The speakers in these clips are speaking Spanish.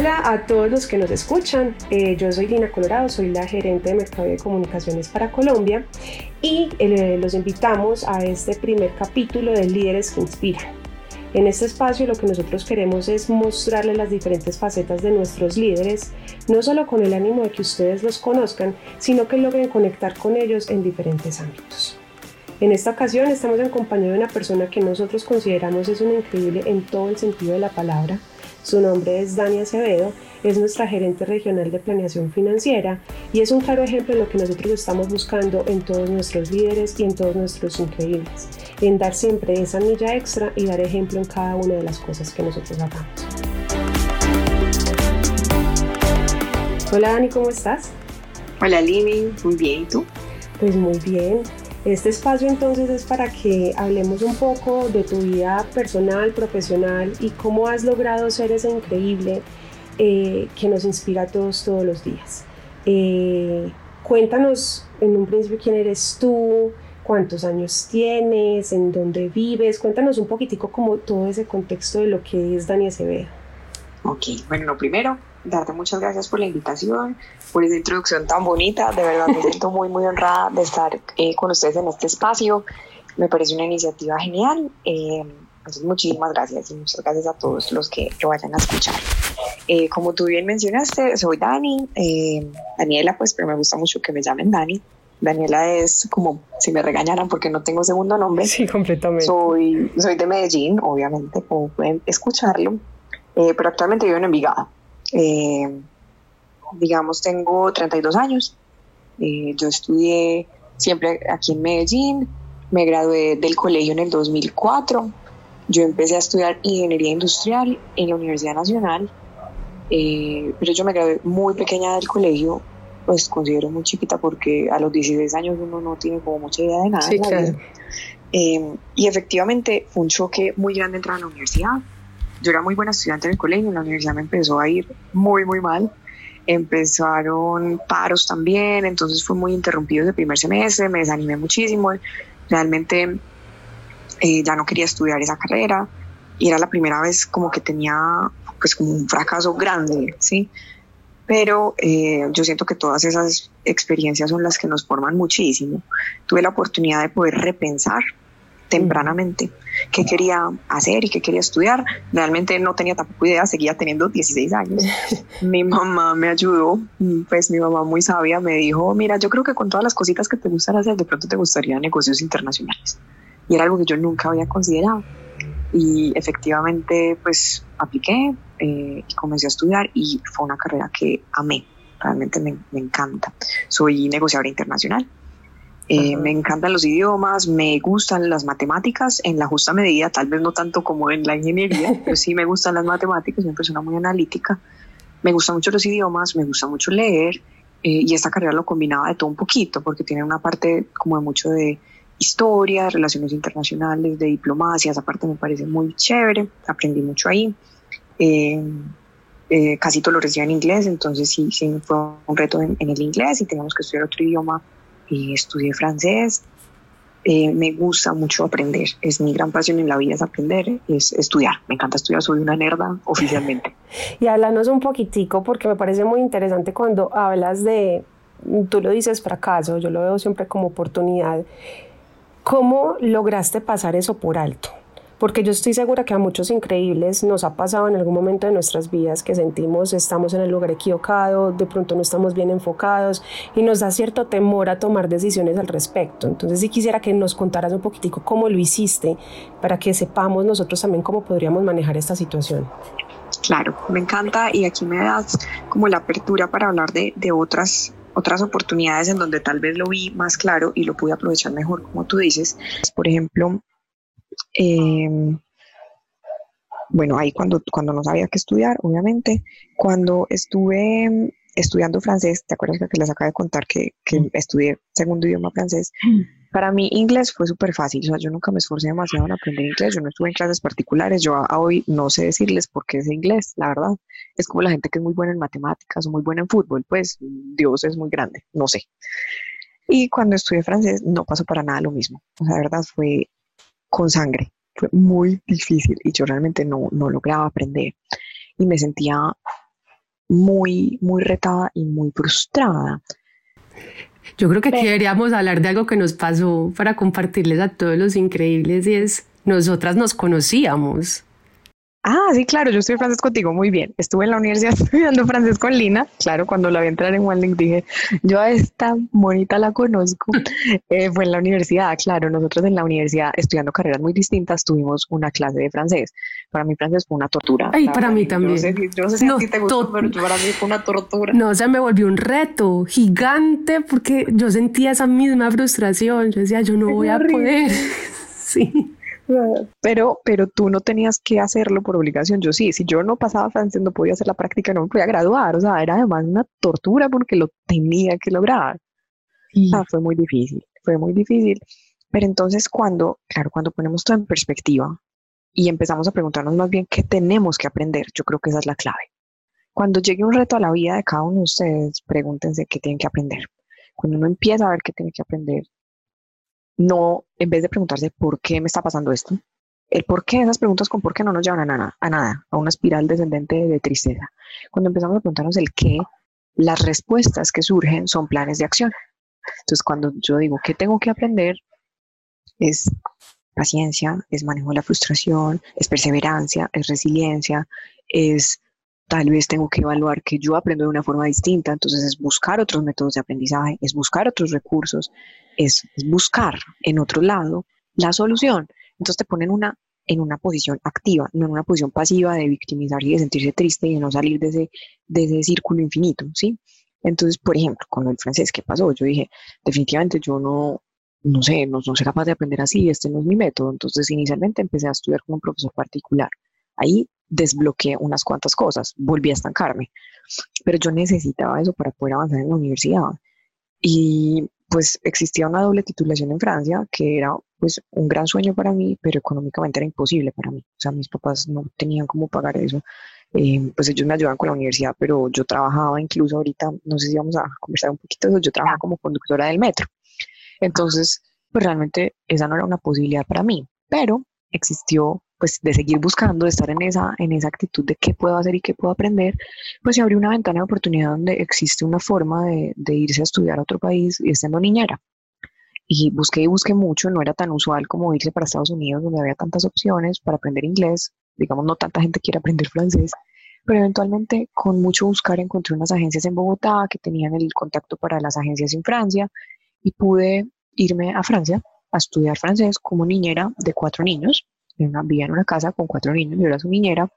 Hola a todos los que nos escuchan. Eh, yo soy Dina Colorado, soy la gerente de Mercado de Comunicaciones para Colombia y eh, los invitamos a este primer capítulo de Líderes que Inspiran. En este espacio lo que nosotros queremos es mostrarles las diferentes facetas de nuestros líderes, no solo con el ánimo de que ustedes los conozcan, sino que logren conectar con ellos en diferentes ámbitos. En esta ocasión estamos en compañía de una persona que nosotros consideramos es una increíble en todo el sentido de la palabra, su nombre es Dani Acevedo, es nuestra gerente regional de planeación financiera y es un claro ejemplo de lo que nosotros estamos buscando en todos nuestros líderes y en todos nuestros increíbles, en dar siempre esa milla extra y dar ejemplo en cada una de las cosas que nosotros hagamos. Hola Dani, ¿cómo estás? Hola Lini, muy bien, ¿y tú? Pues muy bien. Este espacio entonces es para que hablemos un poco de tu vida personal, profesional y cómo has logrado ser ese increíble eh, que nos inspira a todos todos los días. Eh, cuéntanos en un principio quién eres tú, cuántos años tienes, en dónde vives, cuéntanos un poquitico como todo ese contexto de lo que es Dani Acevedo. Ok, bueno, primero, darte muchas gracias por la invitación, por esa introducción tan bonita. De verdad me siento muy, muy honrada de estar eh, con ustedes en este espacio. Me parece una iniciativa genial. Eh, entonces, muchísimas gracias y muchas gracias a todos los que lo vayan a escuchar. Eh, como tú bien mencionaste, soy Dani, Daniela, pues, pero me gusta mucho que me llamen Dani. Daniela es como si me regañaran porque no tengo segundo nombre. Sí, completamente. Soy, soy de Medellín, obviamente, como pueden escucharlo, pero actualmente vivo en Envigado. Eh, digamos, tengo 32 años. Eh, yo estudié siempre aquí en Medellín. Me gradué del colegio en el 2004. Yo empecé a estudiar ingeniería industrial en la Universidad Nacional. Eh, pero yo me gradué muy pequeña del colegio, pues considero muy chiquita porque a los 16 años uno no tiene como mucha idea de nada. y efectivamente fue un choque muy grande entrar a la universidad yo era muy buena estudiante en el colegio, en la universidad me empezó a ir muy, muy mal. Empezaron paros también, entonces fue muy interrumpido el primer semestre, me desanimé muchísimo. Realmente eh, ya no quería estudiar esa carrera y era la primera vez como que tenía pues como un fracaso grande, ¿sí? Pero eh, yo siento que todas esas experiencias son las que nos forman muchísimo. Tuve la oportunidad de poder repensar tempranamente qué quería hacer y qué quería estudiar. Realmente no tenía tampoco idea, seguía teniendo 16 años. mi mamá me ayudó, pues mi mamá muy sabia me dijo, mira, yo creo que con todas las cositas que te gustan hacer, de pronto te gustaría negocios internacionales. Y era algo que yo nunca había considerado. Y efectivamente, pues apliqué eh, y comencé a estudiar y fue una carrera que amé. Realmente me, me encanta. Soy negociadora internacional eh, me encantan los idiomas, me gustan las matemáticas en la justa medida, tal vez no tanto como en la ingeniería, pero sí me gustan las matemáticas, soy una persona muy analítica. Me gustan mucho los idiomas, me gusta mucho leer eh, y esta carrera lo combinaba de todo un poquito porque tiene una parte como de mucho de historia, de relaciones internacionales, de diplomacia, esa parte me parece muy chévere, aprendí mucho ahí. Eh, casi todo lo recibía en inglés, entonces sí, sí fue un reto en, en el inglés y teníamos que estudiar otro idioma estudié francés. Eh, me gusta mucho aprender. Es mi gran pasión en la vida es aprender, es estudiar. Me encanta estudiar, soy una nerda oficialmente. y háblanos un poquitico porque me parece muy interesante cuando hablas de, tú lo dices fracaso, yo lo veo siempre como oportunidad. ¿Cómo lograste pasar eso por alto? Porque yo estoy segura que a muchos increíbles nos ha pasado en algún momento de nuestras vidas que sentimos estamos en el lugar equivocado, de pronto no estamos bien enfocados y nos da cierto temor a tomar decisiones al respecto. Entonces sí quisiera que nos contaras un poquitico cómo lo hiciste para que sepamos nosotros también cómo podríamos manejar esta situación. Claro, me encanta y aquí me das como la apertura para hablar de, de otras otras oportunidades en donde tal vez lo vi más claro y lo pude aprovechar mejor, como tú dices. Por ejemplo, Em, bueno, ahí cuando, cuando no sabía qué estudiar, obviamente, cuando estuve estudiando francés, ¿te acuerdas que les acabo de contar que, que estudié segundo idioma francés? Para mí inglés fue súper fácil, o sea, yo nunca me esforcé demasiado en aprender inglés, yo no estuve en clases particulares, yo hoy no sé decirles por qué es inglés, la verdad. Es como la gente que es muy buena en matemáticas o muy buena en fútbol, pues Dios es muy grande, no sé. Y cuando estudié francés no pasó para nada lo mismo, o sea, la verdad fue con sangre. Fue muy difícil y yo realmente no, no lograba aprender y me sentía muy, muy retada y muy frustrada. Yo creo que aquí deberíamos hablar de algo que nos pasó para compartirles a todos los increíbles y es, nosotras nos conocíamos. Ah, sí, claro, yo estoy francés contigo, muy bien. Estuve en la universidad estudiando francés con Lina. Claro, cuando la vi entrar en OneLink dije, yo a esta bonita la conozco. Eh, fue en la universidad, claro, nosotros en la universidad estudiando carreras muy distintas tuvimos una clase de francés. Para mí francés fue una tortura. Ay, para mí también. Yo no sé si, a ti te gustó, pero para mí fue una tortura. No, o sea, me volvió un reto gigante porque yo sentía esa misma frustración. Yo decía, yo no voy a poder. sí. Pero, pero tú no tenías que hacerlo por obligación. Yo sí, si yo no pasaba francés, no podía hacer la práctica, no me podía graduar. O sea, era además una tortura porque lo tenía que lograr. fue muy difícil, fue muy difícil. Pero entonces cuando, claro, cuando ponemos todo en perspectiva y empezamos a preguntarnos más bien qué tenemos que aprender, yo creo que esa es la clave. Cuando llegue un reto a la vida de cada uno de ustedes, pregúntense qué tienen que aprender. Cuando uno empieza a ver qué tiene que aprender, no, en vez de preguntarse por qué me está pasando esto, el por qué, esas preguntas con por qué no nos llevan a nada, a nada, a una espiral descendente de tristeza. Cuando empezamos a preguntarnos el qué, las respuestas que surgen son planes de acción. Entonces, cuando yo digo, ¿qué tengo que aprender? Es paciencia, es manejo de la frustración, es perseverancia, es resiliencia, es tal vez tengo que evaluar que yo aprendo de una forma distinta, entonces es buscar otros métodos de aprendizaje, es buscar otros recursos, es, buscar en otro lado la solución. Entonces te ponen una, en una posición activa, no en una posición pasiva de victimizarse y de sentirse triste y de no salir de ese, de ese círculo infinito, ¿sí? Entonces, por ejemplo, con el francés, ¿qué pasó? Yo dije, definitivamente yo no, no sé, no, no soy capaz de aprender así, este no es mi método. Entonces, inicialmente empecé a estudiar con un profesor particular. Ahí desbloqueé unas cuantas cosas, volví a estancarme, pero yo necesitaba eso para poder avanzar en la universidad. Y pues existía una doble titulación en Francia que era pues un gran sueño para mí, pero económicamente era imposible para mí. O sea, mis papás no tenían cómo pagar eso. Eh, pues ellos me ayudaban con la universidad, pero yo trabajaba incluso ahorita, no sé si vamos a conversar un poquito de eso, yo trabajaba como conductora del metro. Entonces, pues realmente esa no era una posibilidad para mí, pero existió pues de seguir buscando, de estar en esa, en esa actitud de qué puedo hacer y qué puedo aprender, pues se abrió una ventana de oportunidad donde existe una forma de, de irse a estudiar a otro país y estando niñera. Y busqué y busqué mucho, no era tan usual como irse para Estados Unidos, donde había tantas opciones para aprender inglés, digamos, no tanta gente quiere aprender francés, pero eventualmente con mucho buscar encontré unas agencias en Bogotá que tenían el contacto para las agencias en Francia y pude irme a Francia a estudiar francés como niñera de cuatro niños vivía en una casa con cuatro niños, yo era su niñera,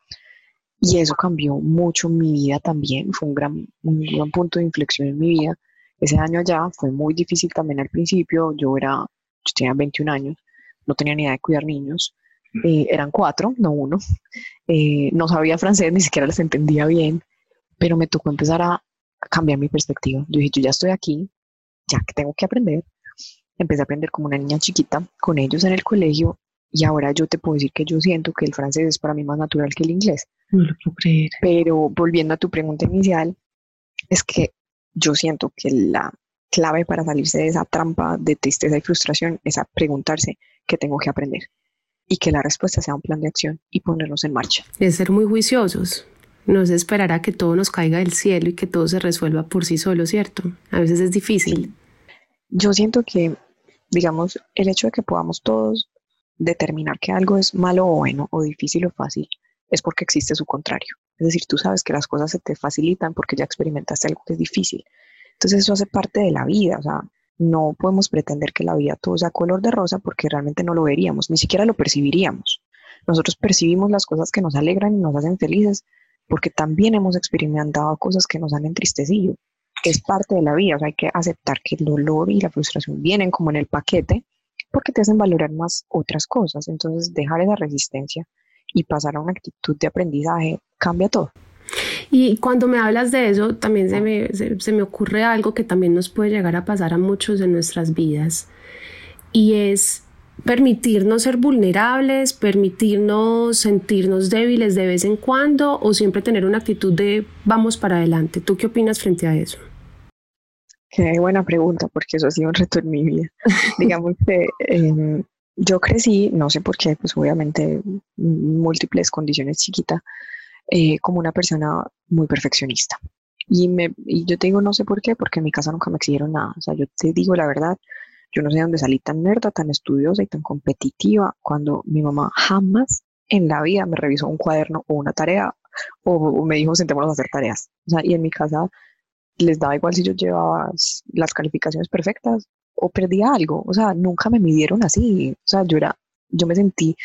y eso cambió mucho mi vida también, fue un gran, un gran punto de inflexión en mi vida. Ese año allá fue muy difícil también al principio, yo era, yo tenía 21 años, no tenía ni idea de cuidar niños, eh, eran cuatro, no uno, eh, no sabía francés, ni siquiera les entendía bien, pero me tocó empezar a cambiar mi perspectiva. Yo dije, yo ya estoy aquí, ya que tengo que aprender. Empecé a aprender como una niña chiquita con ellos en el colegio y ahora yo te puedo decir que yo siento que el francés es para mí más natural que el inglés. No lo puedo creer. Pero volviendo a tu pregunta inicial, es que yo siento que la clave para salirse de esa trampa de tristeza y frustración es a preguntarse qué tengo que aprender y que la respuesta sea un plan de acción y ponernos en marcha. Es ser muy juiciosos. No es esperar a que todo nos caiga del cielo y que todo se resuelva por sí solo, ¿cierto? A veces es difícil. Yo siento que, digamos, el hecho de que podamos todos determinar que algo es malo o bueno, o difícil o fácil, es porque existe su contrario. Es decir, tú sabes que las cosas se te facilitan porque ya experimentaste algo que es difícil. Entonces eso hace parte de la vida, o sea, no podemos pretender que la vida todo sea color de rosa porque realmente no lo veríamos, ni siquiera lo percibiríamos. Nosotros percibimos las cosas que nos alegran y nos hacen felices porque también hemos experimentado cosas que nos han entristecido. Es parte de la vida, o sea, hay que aceptar que el dolor y la frustración vienen como en el paquete porque te hacen valorar más otras cosas. Entonces, dejar esa resistencia y pasar a una actitud de aprendizaje cambia todo. Y cuando me hablas de eso, también se me, se, me ocurre algo que también nos puede llegar a pasar a muchos en nuestras vidas, y es permitirnos ser vulnerables, permitirnos sentirnos débiles de vez en cuando o siempre tener una actitud de vamos para adelante. ¿Tú qué opinas frente a eso? Qué buena pregunta, porque eso ha sido un reto en mi vida. Digamos que em, yo crecí, no sé por qué, pues obviamente múltiples condiciones chiquita, eh, como una persona muy perfeccionista. Y, me, y yo te digo, no sé por qué, porque en mi casa nunca me exigieron nada. O sea, yo te digo la verdad, yo no sé dónde salí tan nerda, tan estudiosa y tan competitiva cuando mi mamá jamás en la vida me revisó un cuaderno o una tarea o, me dijo sentémonos a hacer tareas. O sea, y en mi casa les daba igual si yo llevaba las calificaciones perfectas o perdía algo. O sea, nunca me midieron así. O sea, yo era, yo me sentí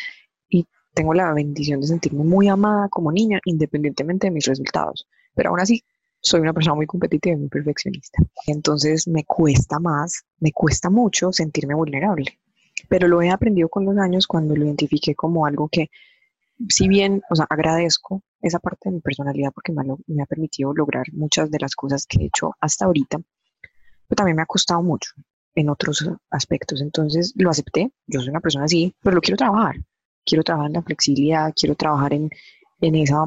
y tengo la bendición de sentirme muy amada como niña, independientemente de mis resultados. Pero aún así, soy una persona muy competitiva y muy perfeccionista. Entonces me cuesta más, me cuesta mucho sentirme vulnerable. Pero lo he aprendido con los años cuando lo identifiqué como algo que, si bien, o sea, agradezco esa parte de mi personalidad porque me, me ha permitido lograr muchas de las cosas que he hecho hasta ahorita, pero también me ha costado mucho en otros aspectos. Entonces lo acepté, yo soy una persona así, pero lo quiero trabajar. Quiero trabajar en la flexibilidad, quiero trabajar en, en esa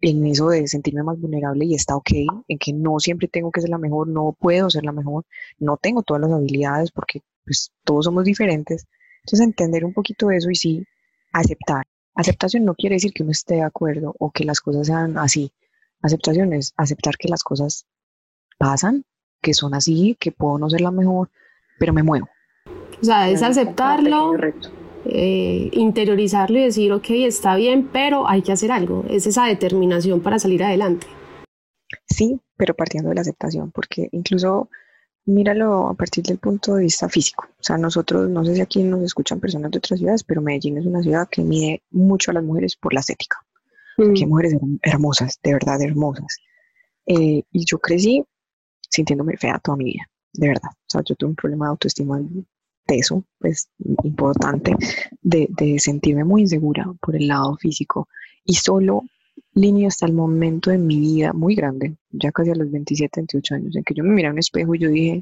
en eso de sentirme más vulnerable y está ok, en que no siempre tengo que ser la mejor, no puedo ser la mejor, no tengo todas las habilidades porque pues todos somos diferentes. Entonces entender un poquito eso y sí, aceptar. Aceptación no quiere decir que uno esté de acuerdo o que las cosas sean así. Aceptación es aceptar que las cosas pasan, que son así, que puedo no ser la mejor, pero me muevo. O sea, es aceptarlo, eh, interiorizarlo y decir, ok, está bien, pero hay que hacer algo. Es esa determinación para salir adelante. Sí, pero partiendo de la aceptación, porque incluso míralo a partir del punto de vista físico. O sea, nosotros, no sé si aquí nos escuchan personas de otras ciudades, pero Medellín es una ciudad que mide mucho a las mujeres por la estética. Mm. hay mujeres hermosas, de verdad hermosas. Eh, y yo crecí sintiéndome fea toda mi vida, de verdad. O sea, yo tuve un problema de autoestima peso, pues importante, de, de sentirme muy insegura por el lado físico y solo línea hasta el momento de mi vida muy grande, ya casi a los 27, 28 años, en que yo me miré en un espejo y yo dije,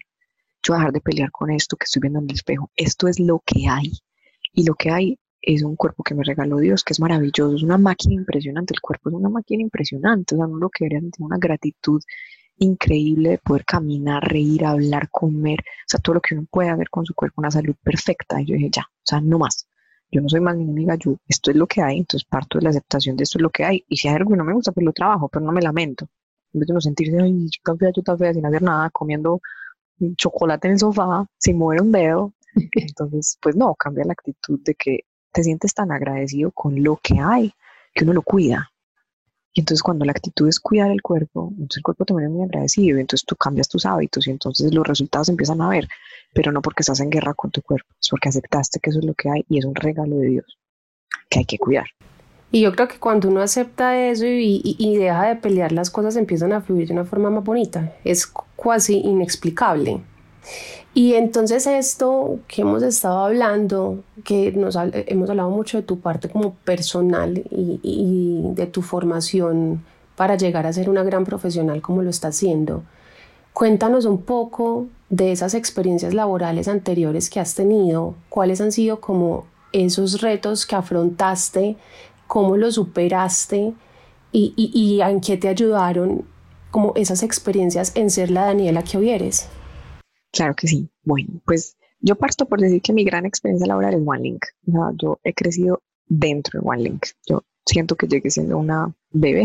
yo voy a dejar de pelear con esto que estoy viendo en el espejo, esto es lo que hay y lo que hay es un cuerpo que me regaló Dios, que es maravilloso, es una máquina impresionante, el cuerpo es una máquina impresionante, o sea, uno lo que debería sentir una gratitud increíble de poder caminar, reír, hablar, comer, o sea, todo lo que uno puede hacer con su cuerpo, una salud perfecta. Y yo dije, ya, o sea, no más. Yo no soy más ni amiga, yo, esto es lo que hay, entonces parto de la aceptación de esto es lo que hay. Y si hay algo que no me gusta, pues lo trabajo, pero no me lamento. En vez de no sentirse, ay, yo tan fea, yo tan fea, sin hacer nada, comiendo chocolate en el sofá, sin mover un dedo. Entonces, pues no, cambia la actitud de que te sientes tan agradecido con lo que hay, que uno lo cuida, y entonces cuando la actitud es cuidar el cuerpo, entonces el cuerpo también es muy agradecido, entonces tú cambias tus hábitos y entonces los resultados empiezan a ver, pero no porque estás en guerra con tu cuerpo, es porque aceptaste que eso es lo que hay y es un regalo de Dios que hay que cuidar. Y yo creo que cuando uno acepta eso y, y, deja de pelear, las cosas empiezan a fluir de una forma más bonita. Es casi inexplicable. Y entonces esto que hemos estado hablando, que nos hemos hablado mucho de tu parte como personal y, de tu formación para llegar a ser una gran profesional como lo está haciendo, cuéntanos un poco de esas experiencias laborales anteriores que has tenido, cuáles han sido como esos retos que afrontaste, cómo los superaste y, y, y en qué te ayudaron como esas experiencias en ser la Daniela que hoy eres. Claro que sí. Bueno, pues yo parto por decir que mi gran experiencia laboral es OneLink. O yo he crecido dentro de OneLink. Yo siento que llegué siendo una bebé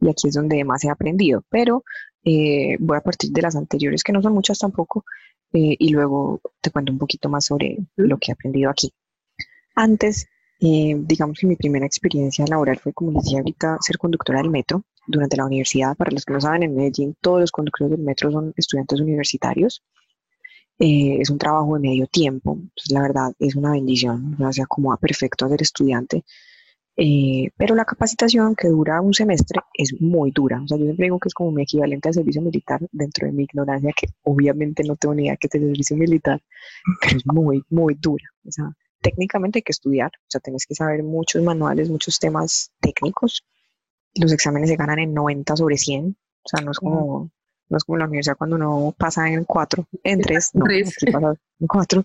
y aquí es donde más he aprendido, pero eh, voy a partir de las anteriores, que no son muchas tampoco, eh, y luego te cuento un poquito más sobre lo que he aprendido aquí. Antes, eh, digamos que mi primera experiencia laboral fue, como les decía ahorita, ser conductora del metro durante la universidad. Para los que no saben, en Medellín todos los conductores del metro son estudiantes universitarios. Eh, es un trabajo de medio tiempo, pues, la verdad es una bendición, o sea, se acomoda perfecto a ser estudiante, eh, pero la capacitación que dura un semestre es muy dura, o sea, yo siempre digo que es como mi equivalente al servicio militar dentro de mi ignorancia, que obviamente no tengo ni idea que es el servicio militar, pero es muy, muy dura, o sea, técnicamente hay que estudiar, o sea, tienes que saber muchos manuales, muchos temas técnicos, los exámenes se ganan en 90 sobre 100, o sea, no es como no es como la universidad cuando uno pasa en cuatro, en tres, no, pasa en cuatro.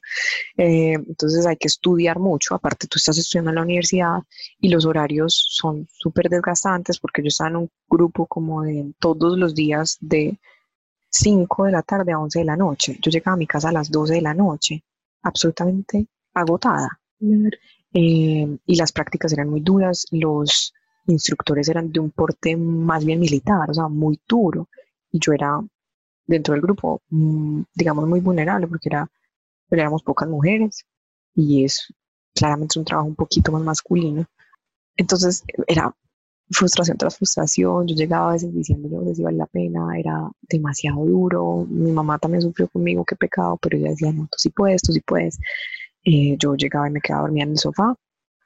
Eh, entonces hay que estudiar mucho, aparte tú estás estudiando en la universidad y los horarios son súper desgastantes porque yo estaba en un grupo como de todos los días de 5 de la tarde a 11 de la noche. Yo llegaba a mi casa a las 12 de la noche, absolutamente agotada. Eh, y las prácticas eran muy duras, los instructores eran de un porte más bien militar, o sea, muy duro, y yo era dentro del grupo, mm, digamos, muy vulnerable porque era, éramos pocas mujeres y es claramente un trabajo un poquito más masculino. Entonces era frustración tras frustración, yo llegaba a veces diciendo yo si vale la pena, era demasiado duro, mi mamá también sufrió conmigo, qué pecado, pero ella decía, no, tú sí puedes, tú sí puedes. Eh, yo llegaba y me quedaba dormida en el sofá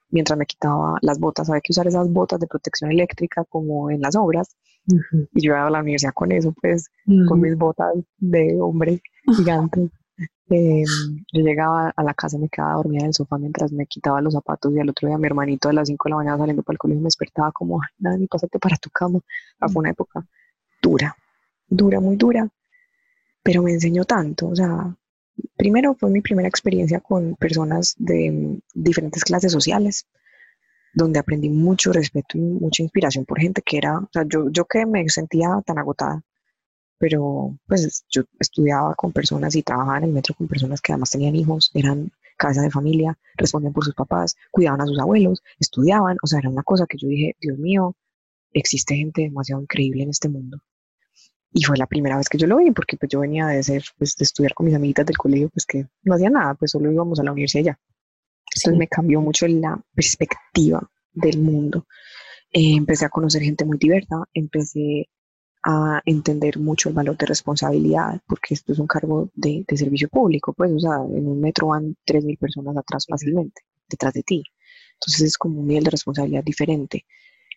mientras me quitaba las botas, había que usar esas botas de protección eléctrica como en las obras, y yo iba a la universidad con eso, pues, con mis botas de hombre gigante. Em, yo llegaba a la casa me quedaba dormida en el sofá mientras me quitaba los zapatos y al otro día mi hermanito a las 5 de la mañana saliendo para el colegio me despertaba como, nada, ni pásate para tu cama. Ah, fue una época dura, dura, muy dura, pero me enseñó tanto. O sea, primero fue mi primera experiencia con personas de diferentes clases sociales, donde aprendí mucho respeto y mucha inspiración por gente que era, yo, yo que me sentía tan agotada pero pues yo estudiaba con personas y trabajaba en el metro con personas que además tenían hijos, eran cabeza de familia, respondían por sus papás, cuidaban a sus abuelos, estudiaban, o sea, era una cosa que yo dije, Dios mío, existe gente demasiado increíble en este mundo. Y fue la primera vez que yo lo vi, porque pues yo venía de ser, pues de estudiar con mis amiguitas del colegio, pues que no hacía nada, pues solo íbamos a la universidad ya. Entonces me cambió mucho la perspectiva del mundo. Eh, empecé a conocer gente muy diversa, empecé a entender mucho el valor de responsabilidad, porque esto es un cargo de, servicio público, pues, o sea, en un metro van 3.000 personas atrás fácilmente, detrás de ti. Entonces es como un nivel de responsabilidad diferente.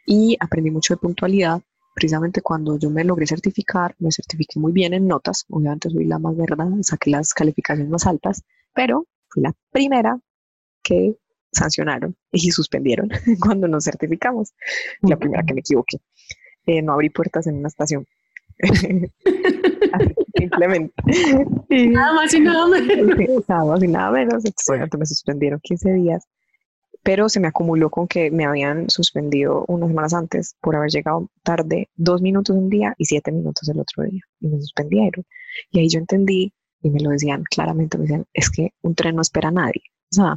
Y aprendí mucho de puntualidad, precisamente cuando yo me logré certificar, me certifiqué muy bien en notas, obviamente soy la más verdad, saqué las calificaciones más altas, pero fui la primera que sancionaron y suspendieron cuando nos certificamos, la primera que me equivoqué. Eh, no abrí puertas en una estación. simplemente. nada más y nada menos. nada más y nada menos. Entonces, me suspendieron 15 días, pero se me acumuló con que me habían suspendido unas semanas antes por haber llegado tarde dos minutos un día y siete minutos el otro día. Y me suspendieron. Y ahí yo entendí, y me lo decían claramente, me decían, es que un tren no espera a nadie. O sea,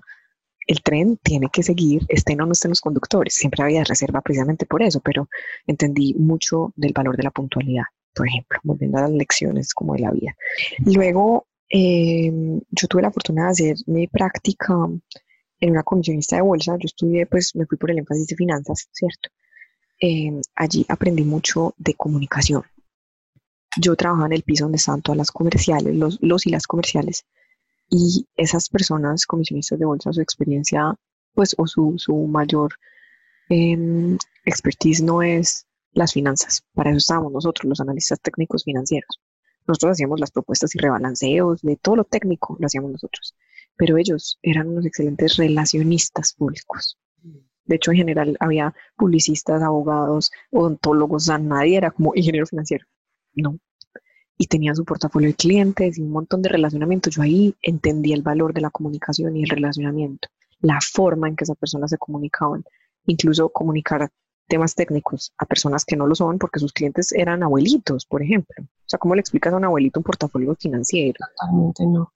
el tren tiene que seguir, estén o no estén los conductores. Siempre había reserva precisamente por eso, pero entendí mucho del valor de la puntualidad, por ejemplo, volviendo a las lecciones como de la vida. Luego, em, yo tuve la fortuna de hacer mi práctica en una comisionista de bolsa. Yo estudié, pues me fui por el énfasis de finanzas, ¿cierto? Em, allí aprendí mucho de comunicación. Yo trabajaba en el piso donde estaban todas las comerciales, los, los y las comerciales y esas personas comisionistas de bolsa, su experiencia, pues, o su, su mayor eh, expertise no es las finanzas. Para eso estábamos nosotros, los analistas técnicos financieros. Nosotros hacíamos las propuestas y rebalanceos, de todo lo técnico lo hacíamos nosotros. Pero ellos eran unos excelentes relacionistas públicos. De hecho, en general había publicistas, abogados, odontólogos, o nadie era como ingeniero financiero. No, y tenía su portafolio de clientes y un montón de relacionamiento. Yo ahí entendí el valor de la comunicación y el relacionamiento, la forma en que esas personas se comunicaban, incluso comunicar temas técnicos a personas que no lo son porque sus clientes eran abuelitos, por ejemplo. O sea, ¿cómo le explicas a un abuelito un portafolio financiero? Totalmente no.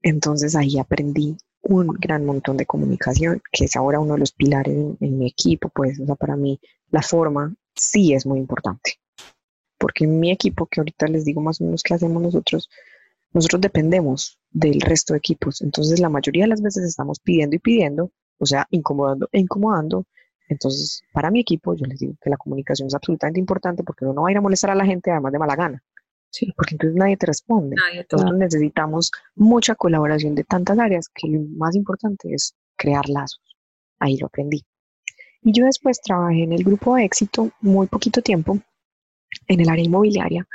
Entonces ahí aprendí un gran montón de comunicación, que es ahora uno de los pilares en, en mi equipo, pues, o sea, para mí la forma sí es muy importante porque mi equipo, que ahorita les digo más o menos qué hacemos nosotros, nosotros dependemos del resto de equipos. Entonces, la mayoría de las veces estamos pidiendo y pidiendo, o sea, incomodando e incomodando. Entonces, para mi equipo, yo les digo que la comunicación es absolutamente importante porque uno no va a ir a molestar a la gente además de mala gana. Sí, porque entonces nadie te responde. Nosotros necesitamos mucha colaboración de tantas áreas que lo más importante es crear lazos. Ahí lo aprendí. Y yo después trabajé en el grupo de éxito muy poquito tiempo en el área inmobiliaria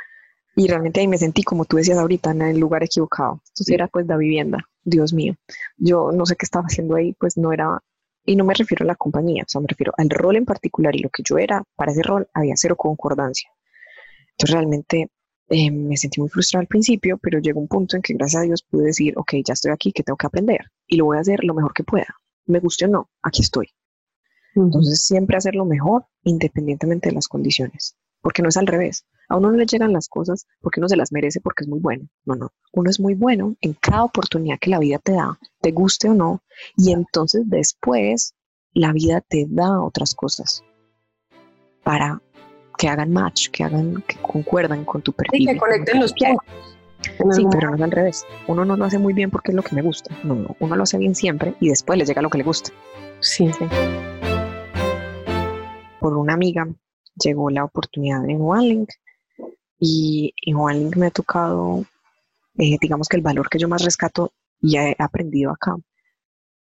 y realmente ahí me sentí, como tú decías ahorita, en el lugar equivocado. Entonces era pues la vivienda, Dios mío. Yo no sé qué estaba haciendo ahí, pues no era, y no me refiero a la compañía, o sea, me refiero al rol en particular y lo que yo era, para ese rol había cero concordancia. Entonces realmente eh, me sentí muy frustrada al principio, pero llegó un punto en que gracias a Dios pude decir, ok, ya estoy aquí, que tengo que aprender y lo voy a hacer lo mejor que pueda. Me guste o no, aquí estoy. Entonces siempre hacer lo mejor independientemente de las condiciones porque no es al revés. A uno no le llegan las cosas porque uno se las merece porque es muy bueno. No, no. Uno es muy bueno en cada oportunidad que la vida te da, te guste o no, y entonces después la vida te da otras cosas. para que hagan match, que hagan, que concuerdan con tu perfil. Y que conecten los puntos. Sí, pero no es al revés. Uno no lo hace muy bien porque es lo que me gusta. No, no, uno lo hace bien siempre y después le llega lo que le gusta. Sí. sí. Por una amiga llegó la oportunidad en OneLink y en OneLink me ha tocado, eh, digamos que el valor que yo más rescato y he aprendido acá.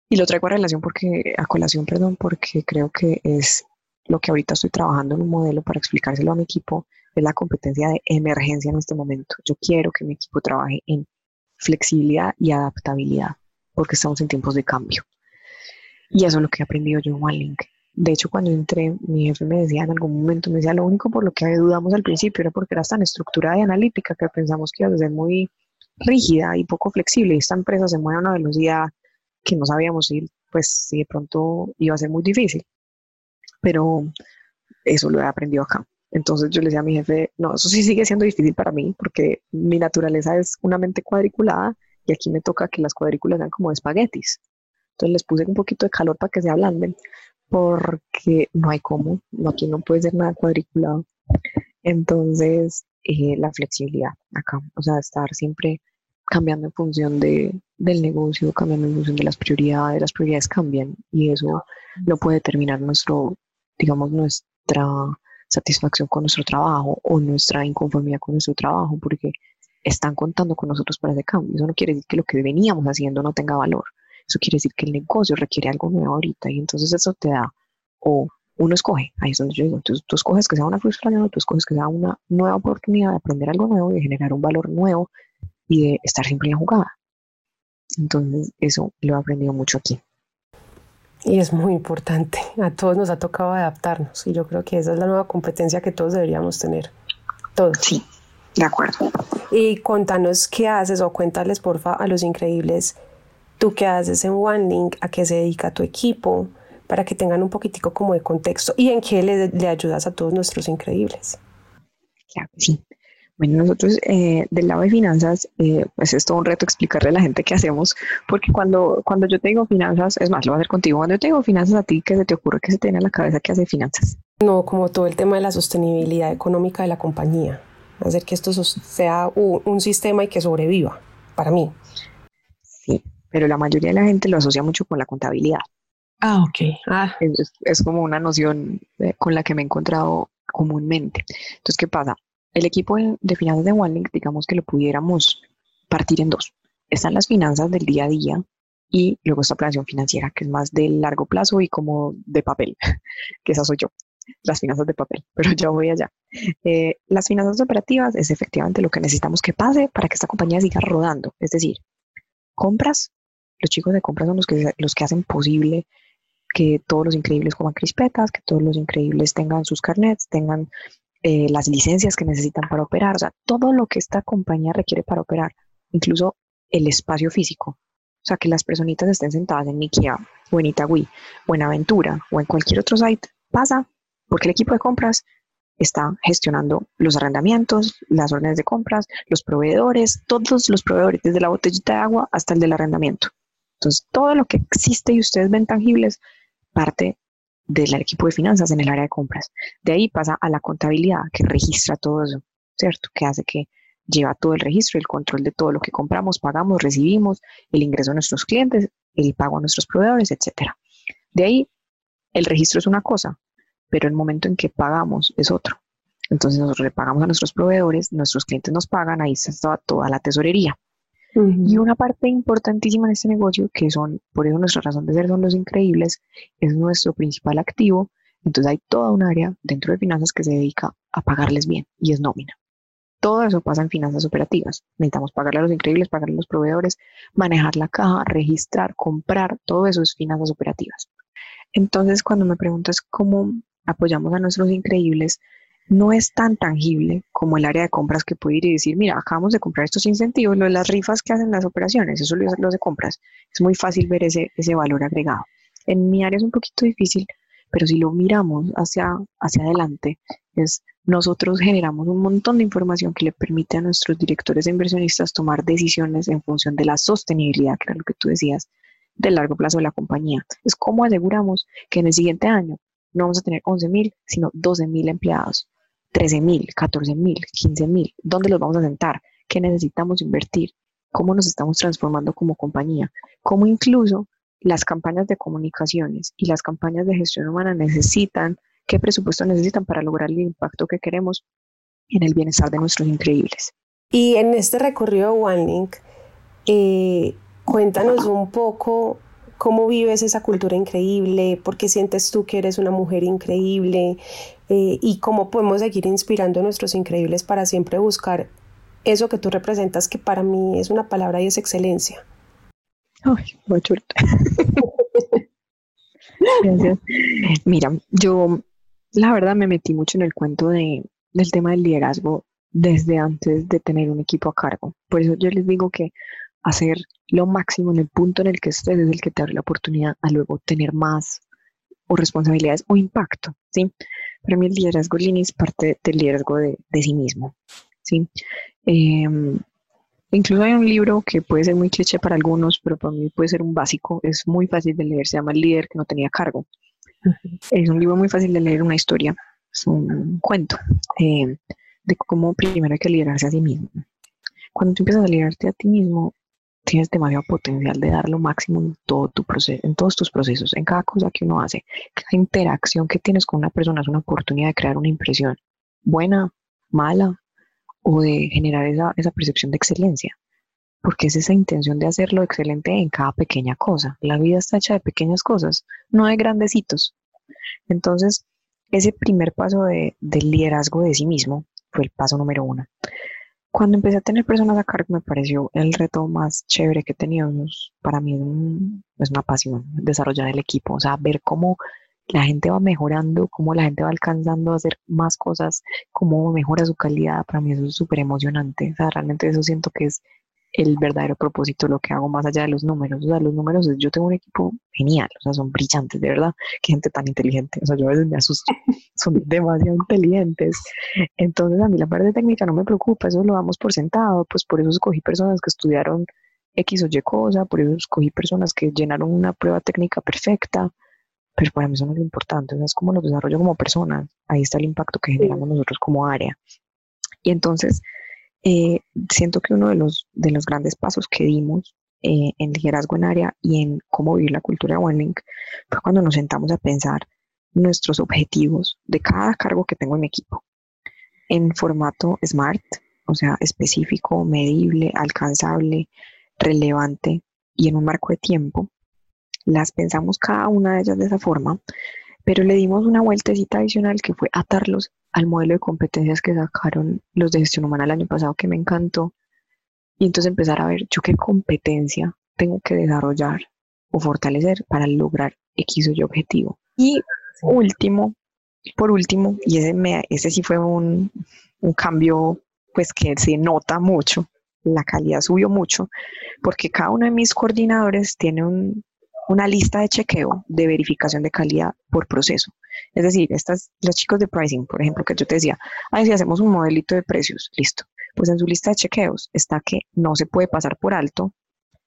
Y lo traigo a relación porque, a colación, perdón, porque creo que es lo que ahorita estoy trabajando en un modelo para explicárselo a mi equipo, es la competencia de emergencia en este momento. Yo quiero que mi equipo trabaje en flexibilidad y adaptabilidad, porque estamos en tiempos de cambio. Y eso es lo que he aprendido yo en OneLink. De hecho, cuando entré, mi jefe me decía en algún momento, me decía, lo único por lo que dudamos al principio era porque era tan estructurada y analítica que pensamos que iba a ser muy rígida y poco flexible. Y esta empresa se mueve a una velocidad que no sabíamos si, pues, si de pronto iba a ser muy difícil. Pero eso lo he aprendido acá. Entonces yo le decía a mi jefe, no, eso sí sigue siendo difícil para mí porque mi naturaleza es una mente cuadriculada y aquí me toca que las cuadrículas sean como espaguetis. Entonces les puse un poquito de calor para que se ablanden porque no hay cómo, aquí no puede ser nada cuadriculado. Entonces, eh, la flexibilidad acá, o sea, estar siempre cambiando en función de, del negocio, cambiando en función de las prioridades, las prioridades cambian y eso no puede determinar nuestro, digamos, nuestra satisfacción con nuestro trabajo o nuestra inconformidad con nuestro trabajo, porque están contando con nosotros para ese cambio. Eso no quiere decir que lo que veníamos haciendo no tenga valor. Eso quiere decir que el negocio requiere algo nuevo ahorita y entonces eso te da o uno escoge, ahí es donde yo digo, tú, tú escoges que sea una frustración, tú escoges que sea una nueva oportunidad de aprender algo nuevo, de generar un valor nuevo y de estar siempre en jugada. Entonces eso lo he aprendido mucho aquí. Y es muy importante. A todos nos ha tocado adaptarnos y yo creo que esa es la nueva competencia que todos deberíamos tener. Todos. Sí, de acuerdo. Y contanos qué haces o cuéntales porfa a los increíbles tú qué haces en OneLink, a qué se dedica tu equipo, para que tengan un poquitico como de contexto y en qué le, le ayudas a todos nuestros increíbles. Claro, sí. Bueno, nosotros eh, del lado de finanzas, eh, pues es todo un reto explicarle a la gente qué hacemos, porque cuando, cuando yo te digo finanzas, es más, lo voy a hacer contigo, cuando yo te digo finanzas, a ti, ¿qué se te ocurre que se te viene a la cabeza que hace finanzas? No, como todo el tema de la sostenibilidad económica de la compañía, hacer que esto sea un, un sistema y que sobreviva, para mí. Sí, pero la mayoría de la gente lo asocia mucho con la contabilidad. Ah, ok. Ah. Es, es, como una noción eh, con la que me he encontrado comúnmente. Entonces, ¿qué pasa? el equipo de, finanzas de OneLink, digamos que lo pudiéramos partir en dos. Están las finanzas del día a día y luego está planeación financiera, que es más de largo plazo y como de papel, que esa soy yo, las finanzas de papel, pero ya voy allá. Eh, las finanzas operativas es efectivamente lo que necesitamos que pase para que esta compañía siga rodando, es decir, compras, los chicos de compras son los que, los que hacen posible que todos los increíbles coman crispetas, que todos los increíbles tengan sus carnets, tengan eh, las licencias que necesitan para operar, o sea, todo lo que esta compañía requiere para operar, incluso el espacio físico. O sea, que las personitas estén sentadas en Nikia o en Itagüí o en Aventura o en cualquier otro site, pasa porque el equipo de compras está gestionando los arrendamientos, las órdenes de compras, los proveedores, todos los proveedores, desde la botellita de agua hasta el del arrendamiento. Entonces, todo lo que existe y ustedes ven tangibles parte del equipo de finanzas en el área de compras. De ahí pasa a la contabilidad, que registra todo eso, ¿cierto? Que hace que lleva todo el registro, el control de todo lo que compramos, pagamos, recibimos, el ingreso a nuestros clientes, el pago a nuestros proveedores, etc. De ahí, el registro es una cosa, pero el momento en que pagamos es otro. Entonces nosotros le pagamos a nuestros proveedores, nuestros clientes nos pagan, ahí está toda la tesorería. Y una parte importantísima en este negocio, que son, por eso nuestra razón de ser son los increíbles, es nuestro principal activo. Entonces hay toda un área dentro de finanzas que se dedica a pagarles bien y es nómina. Todo eso pasa en finanzas operativas. Necesitamos pagarle a los increíbles, pagarle a los proveedores, manejar la caja, registrar, comprar, todo eso es finanzas operativas. Entonces, cuando me preguntas cómo apoyamos a nuestros increíbles, no es tan tangible como el área de compras que puede ir y decir, mira, acabamos de comprar estos incentivos, lo de las rifas que hacen las operaciones, eso lo los de compras. Es muy fácil ver ese, ese valor agregado. En mi área es un poquito difícil, pero si lo miramos hacia, hacia adelante, es nosotros generamos un montón de información que le permite a nuestros directores e inversionistas tomar decisiones en función de la sostenibilidad, que era lo que tú decías, del largo plazo de la compañía. Es cómo aseguramos que en el siguiente año no vamos a tener 11 mil, sino 12 mil empleados, 13 mil, 14 mil, 15 mil. ¿Dónde los vamos a sentar? ¿Qué necesitamos invertir? ¿Cómo nos estamos transformando como compañía? ¿Cómo incluso las campañas de comunicaciones y las campañas de gestión humana necesitan, qué presupuesto necesitan para lograr el impacto que queremos en el bienestar de nuestros increíbles? Y en este recorrido OneLink, eh, cuéntanos un poco cómo vives esa cultura increíble, por qué sientes tú que eres una mujer increíble eh, y cómo podemos seguir inspirando a nuestros increíbles para siempre buscar eso que tú representas, que para mí es una palabra y es excelencia. Ay, muy Gracias. Mira, yo la verdad me metí mucho en el cuento de, del tema del liderazgo desde antes de tener un equipo a cargo. Por eso yo les digo que hacer lo máximo en el punto en el que estés es el que te abre la oportunidad a luego tener más o responsabilidades o impacto, ¿sí? Para mí el liderazgo Lini es parte del liderazgo de, de sí mismo, ¿sí? Em, incluso hay un libro que puede ser muy cliché para algunos, pero para mí puede ser un básico, es muy fácil de leer, se llama El líder que no tenía cargo. Es un libro muy fácil de leer, una historia, es un cuento eh, de cómo primero hay que liderarse a sí mismo. Cuando tú empiezas a liderarte a ti mismo, tienes demasiado potencial de dar lo máximo en todos tus procesos, en cada cosa que uno hace. Cada interacción que tienes con una persona es una oportunidad de crear una impresión buena, mala, o de generar esa, esa percepción de excelencia, porque es esa intención de hacerlo excelente en cada pequeña cosa. La vida está hecha de pequeñas cosas, no de grandecitos. Entonces, ese primer paso de, del liderazgo de sí mismo fue el paso número uno. Cuando empecé a tener personas a cargo, me pareció el reto más chévere que tenido. Para mí es, una pasión desarrollar el equipo, o sea, ver cómo la gente va mejorando, cómo la gente va alcanzando a hacer más cosas, cómo mejora su calidad, para mí eso es súper emocionante. O sea, realmente eso siento que es el verdadero propósito, lo que hago más allá de los números. O sea, los números, yo tengo un equipo genial, o sea, son brillantes, de verdad. Qué gente tan inteligente. O sea, yo a veces me asusto, son demasiado inteligentes. Entonces, a mí la parte técnica no me preocupa, eso lo damos por sentado, pues por eso escogí personas que estudiaron X o Y cosa, por eso escogí personas que llenaron una prueba técnica perfecta pero para mí eso no es lo importante, es como los desarrollo como personas, ahí está el impacto que generamos nosotros como área. Y entonces, eh, siento que uno de los, de los grandes pasos que dimos eh, en liderazgo en área y en cómo vivir la cultura de OneLink fue cuando nos sentamos a pensar nuestros objetivos de cada cargo que tengo en mi equipo. En formato SMART, o sea, específico, medible, alcanzable, relevante y en un marco de tiempo las pensamos cada una de ellas de esa forma, pero le dimos una vueltecita adicional que fue atarlos al modelo de competencias que sacaron los de gestión humana el año pasado, que me encantó. Y entonces empezar a ver yo qué competencia tengo que desarrollar o fortalecer para lograr X o Y objetivo. Y último, por último, y ese, me, ese sí fue un, un cambio pues que se nota mucho, la calidad subió mucho, porque cada uno de mis coordinadores tiene un, una lista de chequeo de verificación de calidad por proceso. Es decir, estas, los chicos de pricing, por ejemplo, que yo te decía, ay, si hacemos un modelito de precios, listo. Pues en su lista de chequeos está que no se puede pasar por alto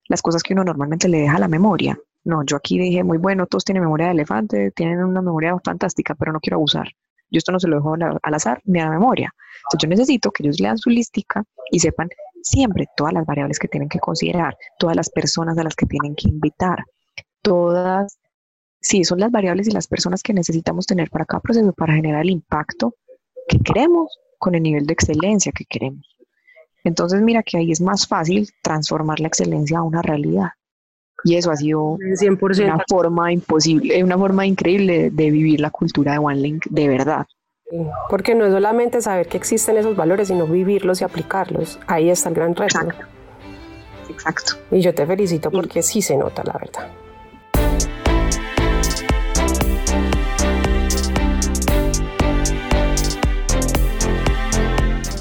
las cosas que uno normalmente le deja a la memoria. No, yo aquí dije, muy bueno, todos tienen memoria de elefante, tienen una memoria fantástica, pero no quiero abusar. Yo esto no se lo dejo al azar ni a la memoria. Entonces yo necesito que ellos lean su listica y sepan siempre todas las variables que tienen que considerar, todas las personas a las que tienen que invitar, todas, sí, son las variables y las personas que necesitamos tener para cada proceso para generar el impacto que queremos con el nivel de excelencia que queremos. Entonces, mira que ahí es más fácil transformar la excelencia a una realidad. Y eso ha sido 100%. una forma imposible, una forma increíble de vivir la cultura de OneLink de verdad. Porque no es solamente saber que existen esos valores, sino vivirlos y aplicarlos. Ahí está el gran reto. Exacto. Exacto. Y yo te felicito porque sí se nota, la verdad.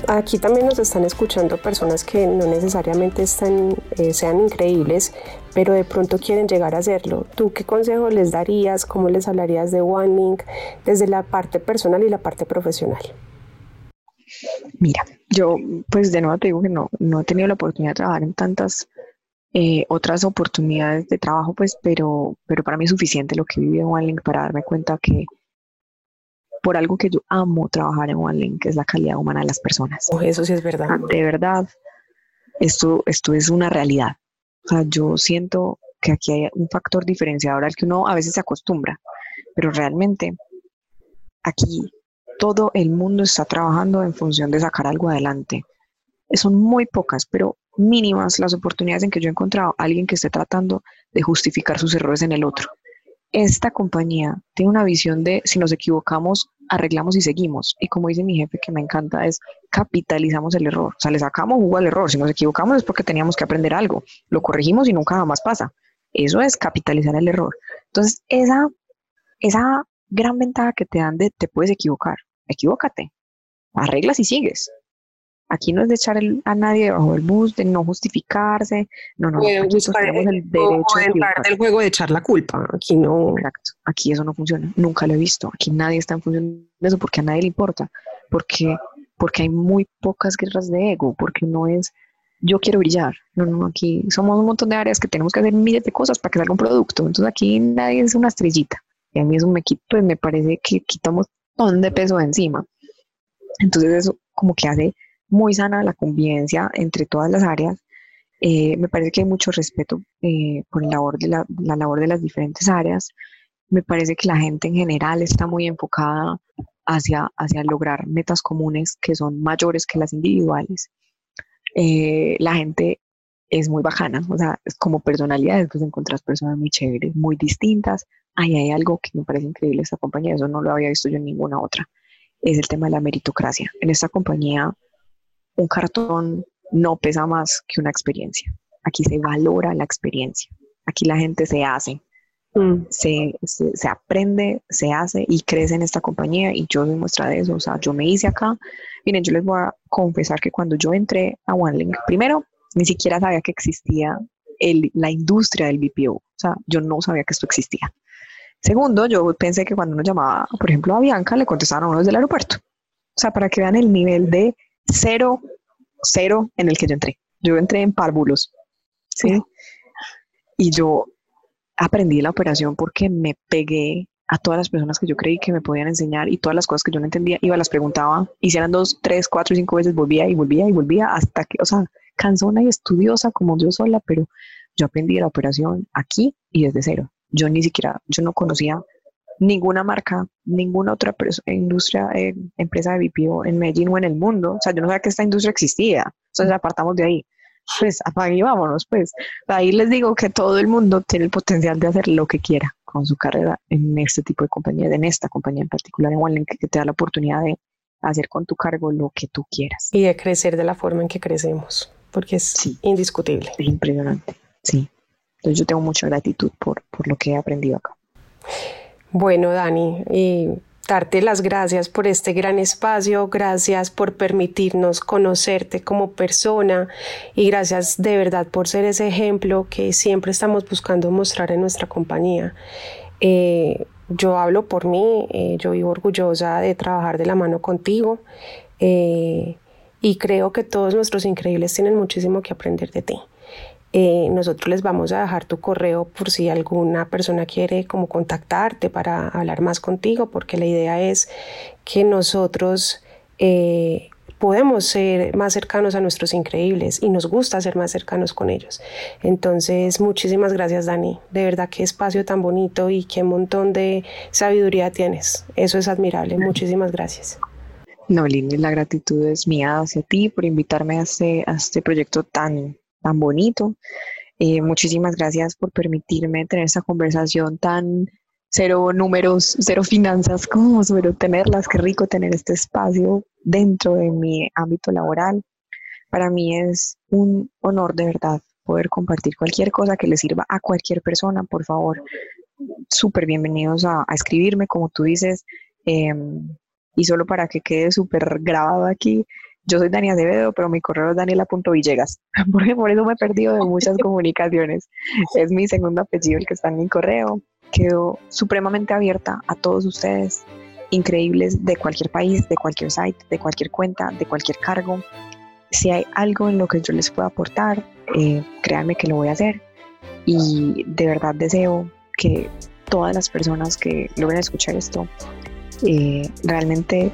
Aquí también nos están escuchando personas que no necesariamente están, eh, sean increíbles, pero de pronto quieren llegar a hacerlo. ¿Tú qué consejo les darías? ¿Cómo les hablarías de OneLink desde la parte personal y la parte profesional? Mira, yo pues de nuevo te digo que no, no he tenido la oportunidad de trabajar en tantas eh, otras oportunidades de trabajo, pues, pero, pero para mí es suficiente lo que viví en OneLink para darme cuenta que por algo que yo amo trabajar en OneLink, que es la calidad humana de las personas. Oh, eso sí es verdad. De verdad, esto, esto es una realidad. O sea, yo siento que aquí hay un factor diferenciador al que uno a veces se acostumbra, pero realmente aquí todo el mundo está trabajando en función de sacar algo adelante. Son muy pocas, pero mínimas las oportunidades en que yo he encontrado a alguien que esté tratando de justificar sus errores en el otro. Esta compañía tiene una visión de si nos equivocamos, arreglamos y seguimos. Y como dice mi jefe, que me encanta, es capitalizamos el error. O sea, le sacamos jugo al error. Si nos equivocamos es porque teníamos que aprender algo. Lo corregimos y nunca más pasa. Eso es capitalizar el error. Entonces, esa, esa gran ventaja que te dan de te puedes equivocar. Equivócate. Arreglas y sigues. Aquí no es de echar a nadie bajo el bus, de no justificarse. No, no, aquí el, derecho de entrar del juego de echar la culpa. Aquí no. Exacto. Aquí eso no funciona. Nunca lo he visto. Aquí nadie está en función de eso porque a nadie le importa. Porque, porque hay muy pocas guerras de ego. Porque no es yo quiero brillar. No, no, aquí somos un montón de áreas que tenemos que hacer miles de cosas para que salga un producto. Entonces aquí nadie es una estrellita. Y a mí eso me, pues me parece que quitamos un montón de peso de encima. Entonces eso como que hace muy sana la convivencia entre todas las áreas. Eh, me parece que hay mucho respeto eh, por la labor, de la labor de las diferentes áreas. Me parece que la gente en general está muy enfocada hacia, hacia lograr metas comunes que son mayores que las individuales. Eh, la gente es muy bajana, o sea, es como personalidades, pues encontrás personas muy chéveres, muy distintas. Ahí hay algo que me parece increíble esta compañía, eso no lo había visto yo en ninguna otra. Es el tema de la meritocracia. En esta compañía un cartón no pesa más que una experiencia. Aquí se valora la experiencia. Aquí la gente se hace, mm. se, se, aprende, se hace y crece en esta compañía y yo soy muestra de eso. O sea, yo me hice acá. Miren, yo les voy a confesar que cuando yo entré a OneLink, primero, ni siquiera sabía que existía el, la industria del BPO. O sea, yo no sabía que esto existía. Segundo, yo pensé que cuando uno llamaba, por ejemplo, a Bianca, le contestaban a uno desde el aeropuerto. O sea, para que vean el nivel de cero, cero en el que yo entré. Yo entré en párvulos, ¿sí? Y yo aprendí la operación porque me pegué a todas las personas que yo creí que me podían enseñar y todas las cosas que yo no entendía, iba, las preguntaba, y si eran dos, tres, cuatro, cinco veces, volvía y volvía y volvía hasta que, o sea, cansona y estudiosa como yo sola, pero yo aprendí la operación aquí y desde cero. Yo ni siquiera, yo no conocía ninguna marca, ninguna otra industria, eh, empresa de BPO en Medellín o en el mundo. O sea, yo no sabía que esta industria existía. Entonces apartamos de ahí. Pues apague y vámonos, pues. Ahí les digo que todo el mundo tiene el potencial de hacer lo que quiera con su carrera en este tipo de compañía, en esta compañía en particular, en OneLink, que te da la oportunidad de hacer con tu cargo lo que tú quieras. Y de crecer de la forma en que crecemos, porque es indiscutible. Es impresionante, sí. Entonces yo tengo mucha gratitud por, por lo que he aprendido acá. Bueno, Dani, y darte las gracias por este gran espacio, gracias por permitirnos conocerte como persona y gracias de verdad por ser ese ejemplo que siempre estamos buscando mostrar en nuestra compañía. Eh, yo hablo por mí, eh, yo vivo orgullosa de trabajar de la mano contigo eh, y creo que todos nuestros increíbles tienen muchísimo que aprender de ti. Eh, nosotros les vamos a dejar tu correo por si alguna persona quiere como contactarte para hablar más contigo, porque la idea es que nosotros eh, podemos ser más cercanos a nuestros increíbles y nos gusta ser más cercanos con ellos. Entonces, muchísimas gracias Dani. De verdad qué espacio tan bonito y qué montón de sabiduría tienes. Eso es admirable. Muchísimas gracias. No, Lini, la gratitud es mía hacia ti por invitarme a este, a este proyecto tan tan bonito. Eh, muchísimas gracias por permitirme tener esta conversación tan cero números, cero finanzas, como pero tenerlas, qué rico tener este espacio dentro de mi ámbito laboral. Para mí es un honor de verdad poder compartir cualquier cosa que le sirva a cualquier persona, por favor. Súper bienvenidos a, escribirme, como tú dices. Em, y solo para que quede súper grabado aquí, yo soy Dania Acevedo, pero mi correo es daniela.villegas, porque por eso me he perdido de muchas comunicaciones. Es mi segundo apellido el que está en mi correo. Quedo supremamente abierta a todos ustedes, increíbles de cualquier país, de cualquier site, de cualquier cuenta, de cualquier cargo. Si hay algo en lo que yo les pueda aportar, eh, créanme que lo voy a hacer. Y de verdad deseo que todas las personas que logren escuchar esto eh, realmente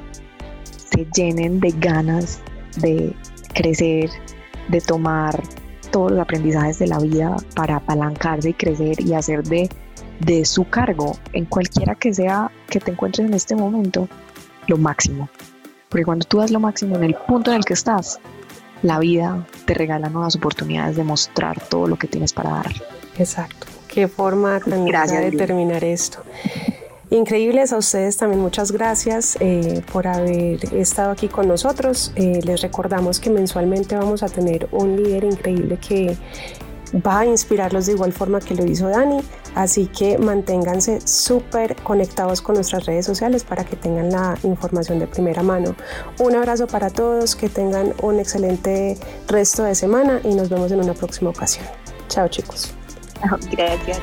se llenen de ganas de crecer, de tomar todos los aprendizajes de la vida para apalancarse y crecer y hacer de, de su cargo, en cualquiera que sea que te encuentres en este momento, lo máximo. Porque cuando tú das lo máximo en el punto en el que estás, la vida te regala nuevas oportunidades de mostrar todo lo que tienes para dar. Exacto. Qué forma tan Gracias, de terminar esto. Increíbles a ustedes también muchas gracias eh, por haber estado aquí con nosotros. Eh, les recordamos que mensualmente vamos a tener un líder increíble que va a inspirarlos de igual forma que lo hizo Dani. Así que manténganse súper conectados con nuestras redes sociales para que tengan la información de primera mano. Un abrazo para todos, que tengan un excelente resto de semana y nos vemos en una próxima ocasión. Chao chicos. Gracias.